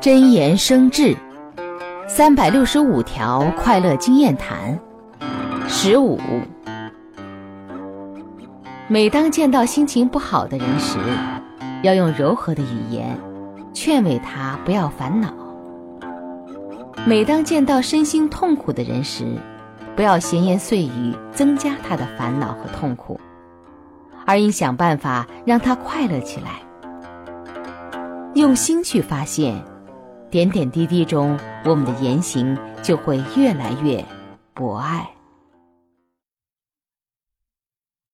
真言生智，三百六十五条快乐经验谈。十五，每当见到心情不好的人时，要用柔和的语言劝慰他不要烦恼；每当见到身心痛苦的人时，不要闲言碎语增加他的烦恼和痛苦，而应想办法让他快乐起来。用心去发现，点点滴滴中，我们的言行就会越来越博爱。